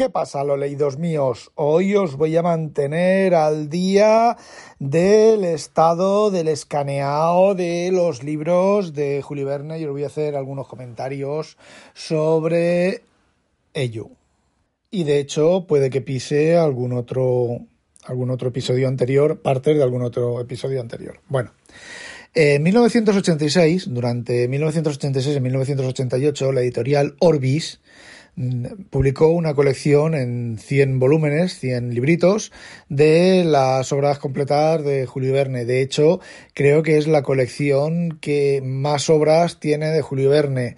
¿Qué pasa, los leídos míos? Hoy os voy a mantener al día del estado del escaneado de los libros de Julio Verne y os voy a hacer algunos comentarios sobre ello. Y de hecho, puede que pise algún otro, algún otro episodio anterior, parte de algún otro episodio anterior. Bueno. En 1986, durante 1986 y 1988, la editorial Orbis publicó una colección en 100 volúmenes, 100 libritos, de las obras completadas de Julio Verne. De hecho, creo que es la colección que más obras tiene de Julio Verne.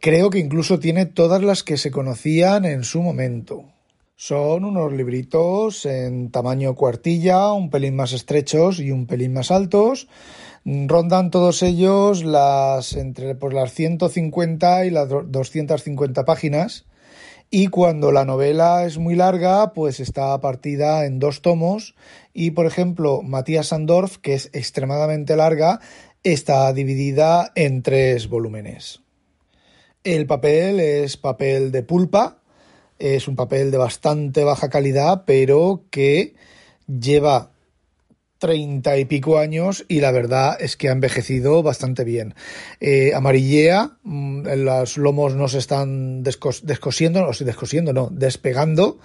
Creo que incluso tiene todas las que se conocían en su momento. Son unos libritos en tamaño cuartilla, un pelín más estrechos y un pelín más altos. Rondan todos ellos las entre pues, las 150 y las 250 páginas y cuando la novela es muy larga, pues está partida en dos tomos y, por ejemplo, Matías Sandorf, que es extremadamente larga, está dividida en tres volúmenes. El papel es papel de pulpa, es un papel de bastante baja calidad, pero que lleva treinta y pico años y la verdad es que ha envejecido bastante bien. Eh, amarillea, mm, los lomos no se están descos descosiendo, o descosiendo, no, despegando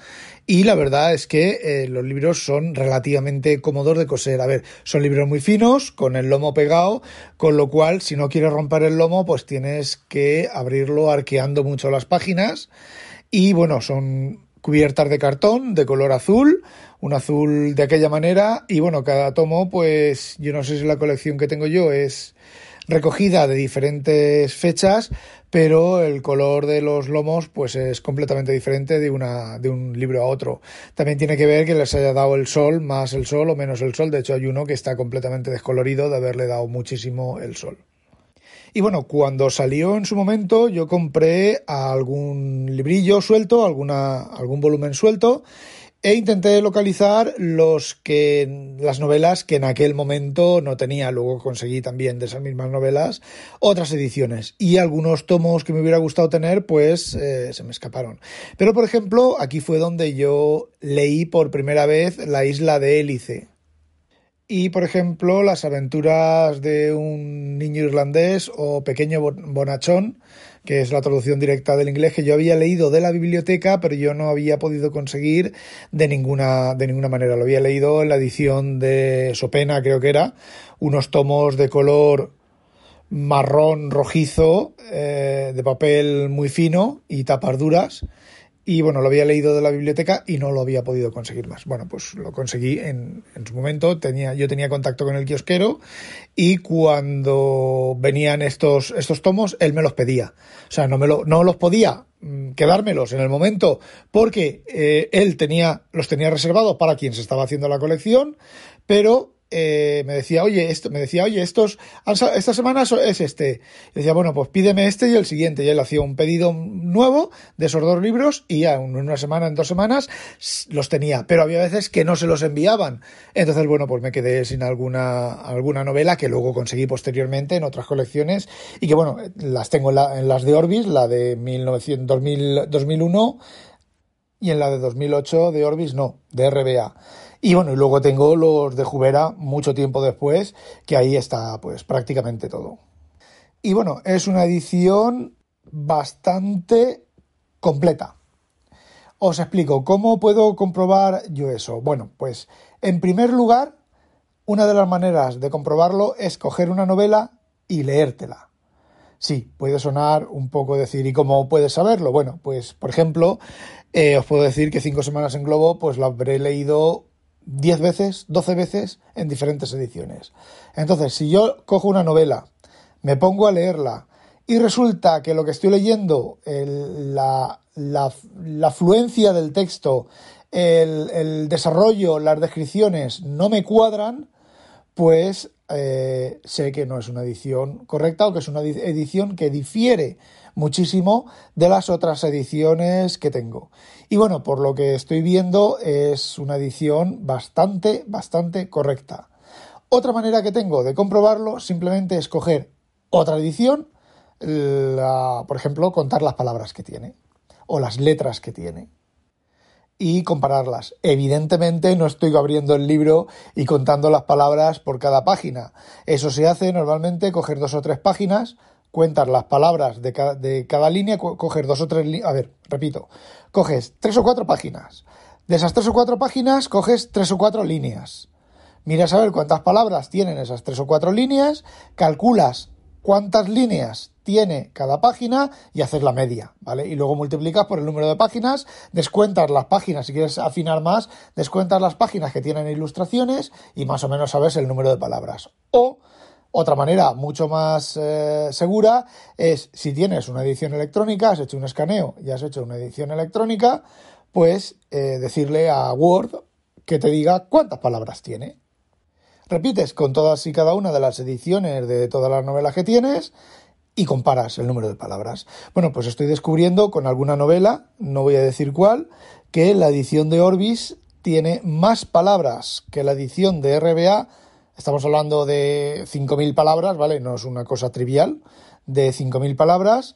y la verdad es que eh, los libros son relativamente cómodos de coser. A ver, son libros muy finos, con el lomo pegado, con lo cual si no quieres romper el lomo, pues tienes que abrirlo arqueando mucho las páginas. Y bueno, son cubiertas de cartón de color azul, un azul de aquella manera y bueno, cada tomo pues yo no sé si la colección que tengo yo es recogida de diferentes fechas, pero el color de los lomos pues es completamente diferente de una de un libro a otro. También tiene que ver que les haya dado el sol, más el sol o menos el sol, de hecho hay uno que está completamente descolorido de haberle dado muchísimo el sol. Y bueno, cuando salió en su momento, yo compré algún librillo suelto, alguna, algún volumen suelto, e intenté localizar los que las novelas que en aquel momento no tenía. Luego conseguí también de esas mismas novelas otras ediciones y algunos tomos que me hubiera gustado tener, pues eh, se me escaparon. Pero por ejemplo, aquí fue donde yo leí por primera vez La isla de Hélice y, por ejemplo, las aventuras de un niño irlandés o pequeño bonachón, que es la traducción directa del inglés que yo había leído de la biblioteca, pero yo no había podido conseguir de ninguna, de ninguna manera. Lo había leído en la edición de Sopena, creo que era, unos tomos de color marrón rojizo, eh, de papel muy fino y tapas duras y bueno, lo había leído de la biblioteca y no lo había podido conseguir más. Bueno, pues lo conseguí en, en su momento. Tenía, yo tenía contacto con el kiosquero y cuando venían estos, estos tomos, él me los pedía. O sea, no, me lo, no los podía mm, quedármelos en el momento porque eh, él tenía, los tenía reservados para quien se estaba haciendo la colección, pero eh, me decía, oye, esto, me decía, oye, estos, esta semana es este. Y decía, bueno, pues pídeme este y el siguiente. Y él hacía un pedido nuevo de esos dos libros y ya en una semana, en dos semanas, los tenía. Pero había veces que no se los enviaban. Entonces, bueno, pues me quedé sin alguna, alguna novela que luego conseguí posteriormente en otras colecciones y que, bueno, las tengo en, las de Orbis, la de 1900, 2001 y en la de 2008 de Orbis no, de RBA. Y bueno, y luego tengo los de Jubera mucho tiempo después, que ahí está pues prácticamente todo. Y bueno, es una edición bastante completa. Os explico, ¿cómo puedo comprobar yo eso? Bueno, pues en primer lugar, una de las maneras de comprobarlo es coger una novela y leértela. Sí, puede sonar un poco decir, ¿y cómo puedes saberlo? Bueno, pues por ejemplo, eh, os puedo decir que cinco semanas en globo, pues lo habré leído 10 veces, 12 veces en diferentes ediciones. Entonces, si yo cojo una novela, me pongo a leerla y resulta que lo que estoy leyendo, la, la, fluencia del texto el, el desarrollo, las descripciones no me cuadran, pues eh, sé que no es una edición correcta o que es una edición que difiere muchísimo de las otras ediciones que tengo. Y bueno, por lo que estoy viendo es una edición bastante, bastante correcta. Otra manera que tengo de comprobarlo simplemente es coger otra edición, por ejemplo, contar las palabras que tiene o las letras que tiene y compararlas. Evidentemente no estoy abriendo el libro y contando las palabras por cada página. Eso se hace normalmente coger dos o tres páginas, cuentas las palabras de cada, de cada línea, coger dos o tres... A ver, repito, coges tres o cuatro páginas. De esas tres o cuatro páginas coges tres o cuatro líneas. Miras a ver cuántas palabras tienen esas tres o cuatro líneas, calculas cuántas líneas tiene cada página y hacer la media, ¿vale? Y luego multiplicas por el número de páginas, descuentas las páginas, si quieres afinar más, descuentas las páginas que tienen ilustraciones y más o menos sabes el número de palabras. O otra manera mucho más eh, segura es si tienes una edición electrónica, has hecho un escaneo y has hecho una edición electrónica, pues eh, decirle a Word que te diga cuántas palabras tiene. Repites con todas y cada una de las ediciones de todas las novelas que tienes y comparas el número de palabras. Bueno, pues estoy descubriendo con alguna novela, no voy a decir cuál, que la edición de Orbis tiene más palabras que la edición de RBA. Estamos hablando de 5.000 palabras, ¿vale? No es una cosa trivial, de 5.000 palabras.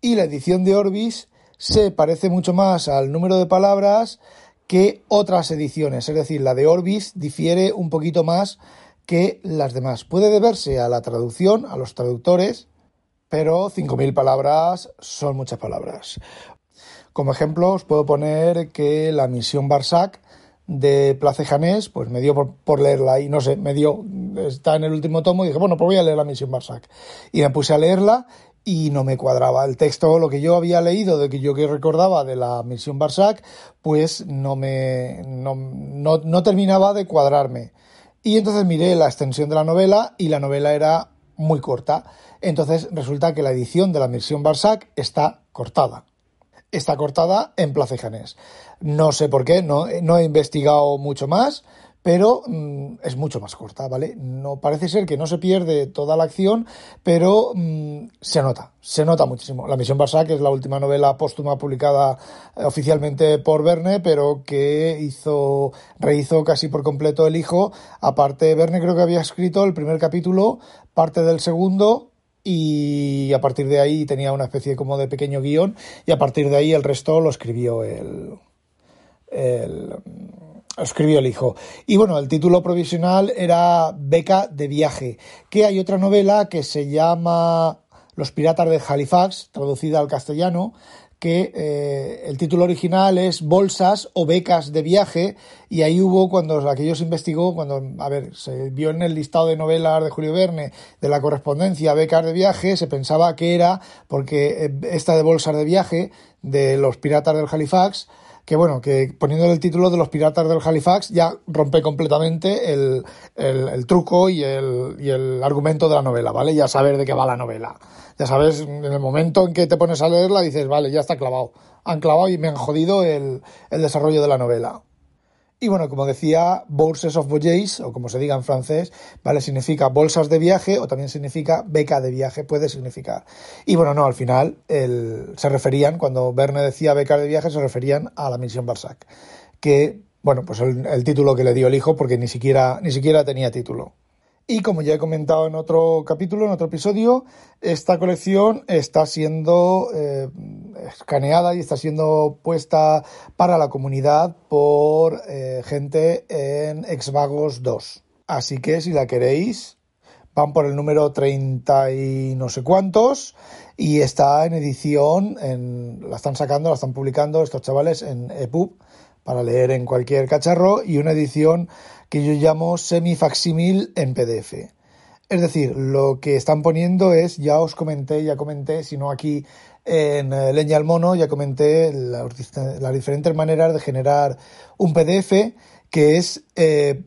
Y la edición de Orbis se parece mucho más al número de palabras que otras ediciones. Es decir, la de Orbis difiere un poquito más que las demás. Puede deberse a la traducción, a los traductores, pero 5.000 palabras son muchas palabras. Como ejemplo, os puedo poner que la misión Barsac de Place Janés, pues me dio por, leerla y no sé, me dio, está en el último tomo y dije, bueno, pues voy a leer la misión Barsac. Y me puse a leerla y no me cuadraba. El texto, lo que yo había leído, de que yo que recordaba de la misión Barsac, pues no me, no, no, no terminaba de cuadrarme. Y entonces miré la extensión de la novela y la novela era muy corta. Entonces resulta que la edición de la misión Barsac está cortada. Está cortada en Placejanés. No sé por qué, no, no he investigado mucho más, pero mm, es mucho más corta, ¿vale? No parece ser que no se pierde toda la acción, pero mm, se nota, se nota muchísimo. La misión Barsac es la última novela póstuma publicada eh, oficialmente por Verne, pero que hizo, rehizo casi por completo el hijo. Aparte, Verne creo que había escrito el primer capítulo, parte del segundo, y a partir de ahí tenía una especie como de pequeño guion y a partir de ahí el resto lo escribió el, el escribió el hijo. Y bueno, el título provisional era Beca de viaje, que hay otra novela que se llama Los piratas de Halifax, traducida al castellano, que eh, el título original es Bolsas o becas de viaje y ahí hubo cuando aquellos investigó, cuando, a ver, se vio en el listado de novelas de Julio Verne de la correspondencia becas de viaje, se pensaba que era porque eh, esta de Bolsas de viaje de los piratas del Halifax que bueno, que poniendo el título de los piratas del Halifax ya rompe completamente el, el, truco y el, y el argumento de la novela, ¿vale? Ya saber de qué va la novela. Ya sabes, en el momento en que te pones a leerla dices, vale, ya está clavado. Han clavado y me han jodido el, el desarrollo de la novela. Y bueno, como decía, Bourses of Voyages, o como se diga en francés, ¿vale? Significa bolsas de viaje o también significa beca de viaje, puede significar. Y bueno, no, al final el, se referían, cuando Verne decía beca de viaje, se referían a la misión Barsac, que, bueno, pues el, el título que le dio el hijo, porque ni siquiera, ni siquiera tenía título. Y como ya he comentado en otro capítulo, en otro episodio, esta colección está siendo eh, escaneada y está siendo puesta para la comunidad por eh, gente en Exvagos 2. Así que si la queréis, van por el número 30 y no sé cuántos y está en edición, en, la están sacando, la están publicando estos chavales en EPUB para leer en cualquier cacharro y una edición que yo llamo semi-facsimil en PDF. Es decir, lo que están poniendo es, ya os comenté, ya comenté, si no aquí en eh, Leña al Mono, ya comenté las diferentes maneras de generar un PDF, que es, eh,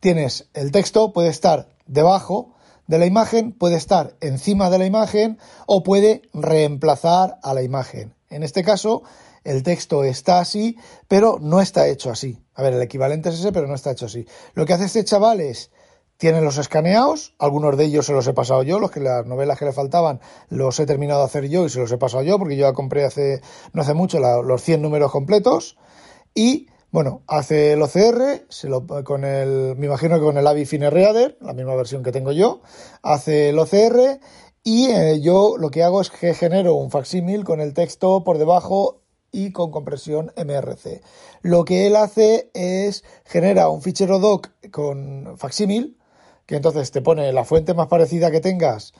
tienes el texto, puede estar debajo de la imagen, puede estar encima de la imagen o puede reemplazar a la imagen. En este caso, el texto está así, pero no está hecho así. A ver, el equivalente es ese, pero no está hecho así. Lo que hace este chaval es, tiene los escaneados, algunos de ellos se los he pasado yo, los que las novelas que le faltaban los he terminado de hacer yo y se los he pasado yo, porque yo ya compré hace, no hace mucho los 100 números completos, y bueno, hace el OCR, se lo, con el, me imagino que con el Avi Fine Reader, la misma versión que tengo yo, hace el OCR y eh, yo lo que hago es que genero un facsímil con el texto por debajo y con compresión MRC. Lo que él hace es genera un fichero doc con facsímil, que entonces te pone la fuente más parecida que tengas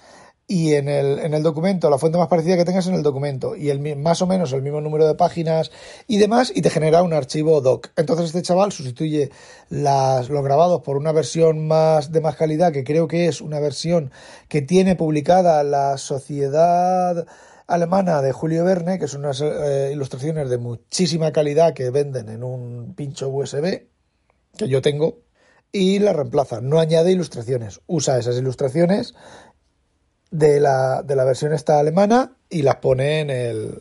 y en el, en el documento, la fuente más parecida que tengas en el documento y el, más o menos el mismo número de páginas y demás y te genera un archivo doc. Entonces este chaval sustituye los grabados por una versión más de más calidad que creo que es una versión que tiene publicada la Sociedad Alemana de Julio Verne, que son unas eh, ilustraciones de muchísima calidad que venden en un pincho USB que yo tengo y la reemplaza. No añade ilustraciones, usa esas ilustraciones de la, de la versión esta alemana y las pone en el,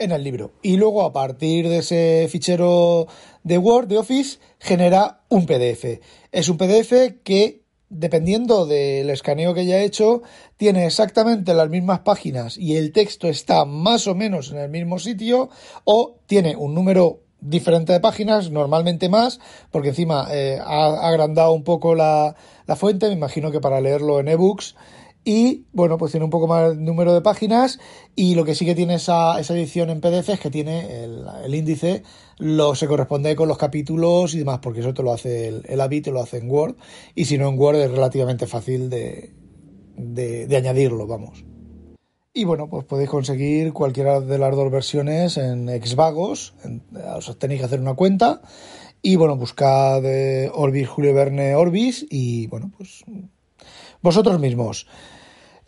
en el libro. Y luego a partir de ese fichero de Word, de Office, genera un PDF. Es un PDF que, dependiendo del escaneo que haya hecho, tiene exactamente las mismas páginas y el texto está más o menos en el mismo sitio o tiene un número diferente de páginas, normalmente más, porque encima eh, ha agrandado un poco la, la fuente, me imagino que para leerlo en ebooks y bueno, pues tiene un poco más número de páginas y lo que sí que tiene esa, esa edición en PDF es que tiene el, índice, lo se corresponde con los capítulos y demás, porque eso te lo hace el, el lo hace en Word y si no en Word es relativamente fácil de, de, añadirlo, vamos. Y bueno, pues podéis conseguir cualquiera de las dos versiones en Xvagos, os tenéis que hacer una cuenta y bueno, buscad eh, Orbis Julio Verne Orbis y bueno, pues vosotros mismos.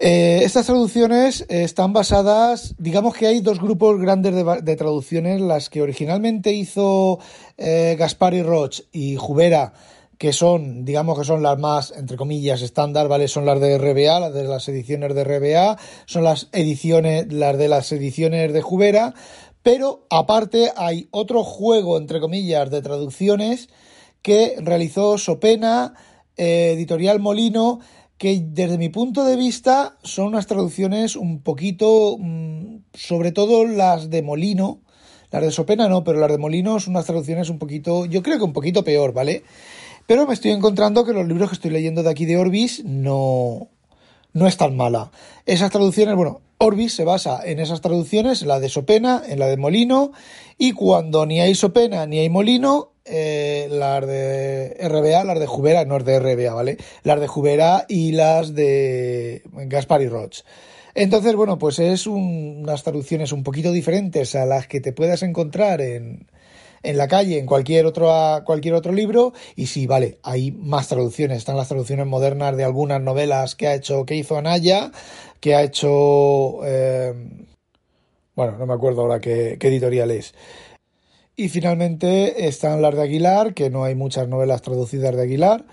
Eh, estas traducciones están basadas, digamos que hay dos grupos grandes de, traducciones, las que originalmente hizo eh, Gaspar y Roch y Jubera, que son, digamos que son las más, entre comillas, estándar, ¿vale? Son las de RBA, las de las ediciones de RBA, son las ediciones, las de las ediciones de Jubera, pero aparte hay otro juego, entre comillas, de traducciones que realizó Sopena, eh, Editorial Molino, que desde mi punto de vista son unas traducciones un poquito, mm, sobre todo las de Molino, las de Sopena no, pero las de Molino son unas traducciones un poquito, yo creo que un poquito peor, ¿vale? Pero me estoy encontrando que los libros que estoy leyendo de aquí de Orbis no, no es tan mala. Esas traducciones, bueno, Orbis se basa en esas traducciones, en la de Sopena, en la de Molino, y cuando ni hay Sopena ni hay Molino, eh, las de RBA, las de Jubera, no es de RBA, ¿vale? Las de Jubera y las de Gaspar y Roch. Entonces, bueno, pues es unas traducciones un poquito diferentes a las que te puedas encontrar en, en la calle, en cualquier otro, cualquier otro libro. Y sí, vale, hay más traducciones. Están las traducciones modernas de algunas novelas que ha hecho, que hizo Anaya, que ha hecho. Eh, bueno, no me acuerdo ahora qué, editorial es. Y finalmente están las de Aguilar, que no hay muchas novelas traducidas de Aguilar,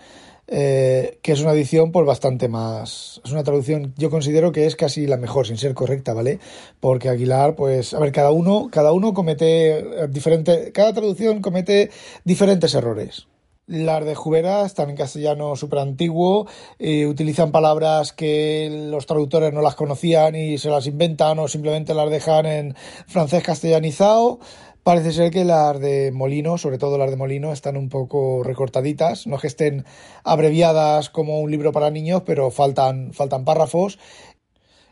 eh, que es una edición pues bastante más... Es una traducción, yo considero que es casi la mejor, sin ser correcta, ¿vale? Porque Aguilar, pues, a ver, cada uno, cada uno comete eh, diferente... Cada traducción comete diferentes errores. Las de Jubera están en castellano súper antiguo, eh, utilizan palabras que los traductores no las conocían y se las inventan o simplemente las dejan en francés castellanizado. Parece ser que las de Molino, sobre todo las de Molino, están un poco recortaditas, no que estén abreviadas como un libro para niños, pero faltan, faltan párrafos.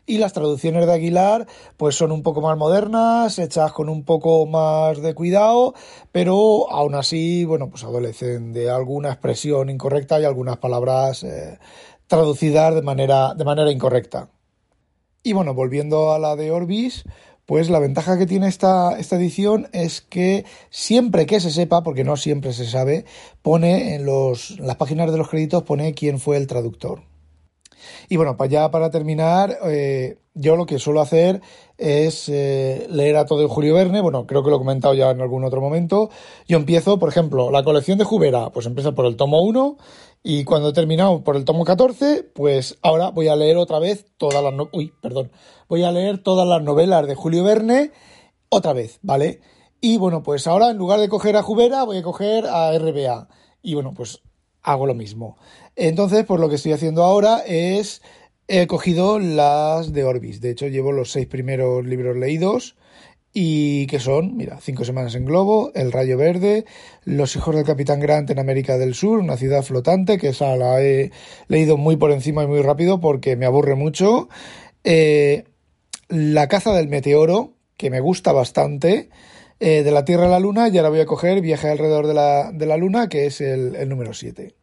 Y las traducciones de Aguilar, pues son un poco más modernas, hechas con un poco más de cuidado, pero aún así, bueno, pues adolecen de alguna expresión incorrecta y algunas palabras eh, traducidas de manera, de manera incorrecta. Y bueno, volviendo a la de Orbis, pues la ventaja que tiene esta, esta edición es que siempre que se sepa, porque no siempre se sabe, pone en, los, las páginas de los créditos pone quién fue el traductor. Y bueno, para ya para terminar, eh, yo lo que suelo hacer es eh, leer a todo el Julio Verne. Bueno, creo que lo he comentado ya en algún otro momento. Yo empiezo, por ejemplo, la colección de Jubera, pues empiezo por el tomo 1 y cuando he terminado por el tomo 14, pues ahora voy a leer otra vez todas las... Uy, perdón. Voy a leer todas las novelas de Julio Verne otra vez, ¿vale? Y bueno, pues ahora en lugar de coger a Jubera, voy a coger a RBA. Y bueno, pues hago lo mismo. Entonces, pues lo que estoy haciendo ahora es he cogido las de Orbis. De hecho, llevo los seis primeros libros leídos y que son, mira, Cinco semanas en globo, El rayo verde, Los hijos del capitán Grant en América del Sur, una ciudad flotante, que esa la he leído muy por encima y muy rápido porque me aburre mucho. Eh, la caza del meteoro, que me gusta bastante, eh, de la Tierra a la Luna, y ahora voy a coger Viaje alrededor de la, de la Luna, que es el, número 7.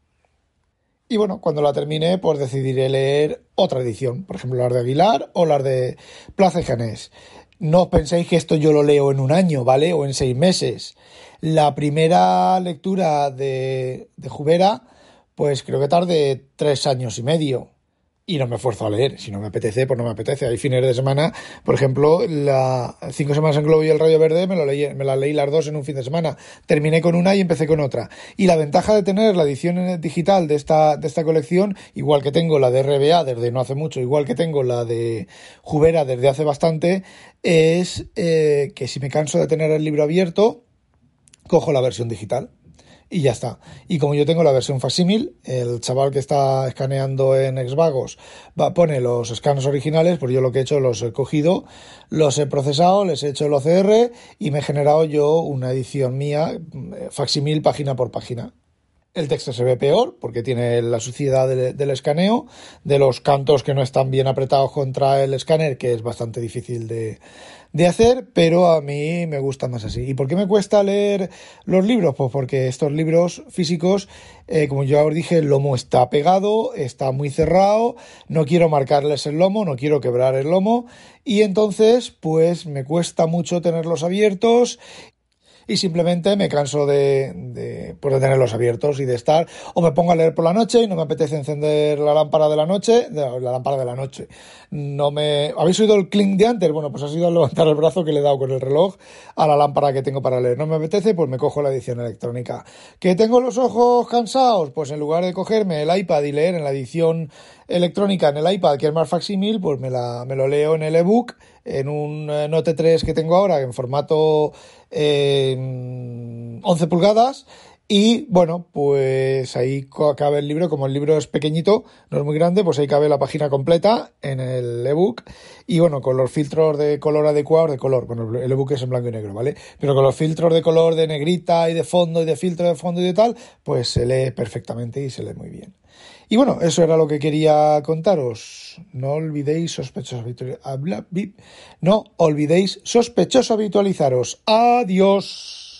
Y bueno, cuando la termine, pues decidiré leer otra edición, por ejemplo, las de Aguilar o las de Plaza y. No os penséis que esto yo lo leo en un año, ¿vale? O en seis meses. La primera lectura de, de Jubera, pues creo que tarde tres años y medio y no me esfuerzo a leer. Si no me apetece, pues no me apetece. Hay fines de semana, por ejemplo, la cinco semanas en Globo y el Rayo Verde me, lo leí, me las leí las dos en un fin de semana. Terminé con una y empecé con otra. Y la ventaja de tener la edición digital de esta, de esta colección, igual que tengo la de RBA desde no hace mucho, igual que tengo la de Jubera desde hace bastante, es eh, que si me canso de tener el libro abierto, cojo la versión digital y ya está. Y como yo tengo la versión facsímil, el chaval que está escaneando en Xvagos va, pone los escanos originales, pues yo lo que he hecho los he cogido, los he procesado, les he hecho el OCR y me he generado yo una edición mía eh, facsímil página por página. El texto se ve peor porque tiene la suciedad del, escaneo, de los cantos que no están bien apretados contra el escáner, que es bastante difícil de, de hacer, pero a mí me gusta más así. ¿Y por qué me cuesta leer los libros? Pues porque estos libros físicos, eh, como ya os dije, el lomo está pegado, está muy cerrado, no quiero marcarles el lomo, no quiero quebrar el lomo, y entonces, pues me cuesta mucho tenerlos abiertos y simplemente me canso de, de, pues de tenerlos abiertos y de estar, o me pongo a leer por la noche y no me apetece encender la lámpara de la noche, la lámpara de la noche. No me, ¿habéis oído el clink de antes? Bueno, pues ha sido levantar el brazo que le he dado con el reloj a la lámpara que tengo para leer. No me apetece, pues me cojo la edición electrónica. ¿Que tengo los ojos cansados? Pues en lugar de cogerme el iPad y leer en la edición electrónica en el iPad, que es más facsímil, pues me, la, me lo leo en el ebook, en un eh, Note 3 que tengo ahora, en formato eh, 11 pulgadas. Y bueno, pues ahí cabe el libro, como el libro es pequeñito, no es muy grande, pues ahí cabe la página completa en el ebook. Y bueno, con los filtros de color adecuados, de color, bueno, el ebook es en blanco y negro, ¿vale? Pero con los filtros de color de negrita y de fondo y de filtro de fondo y de tal, pues se lee perfectamente y se lee muy bien. Y bueno, eso era lo que quería contaros. No olvidéis sospechosos habitualizaros. No olvidéis sospechosos habitualizaros. Adiós.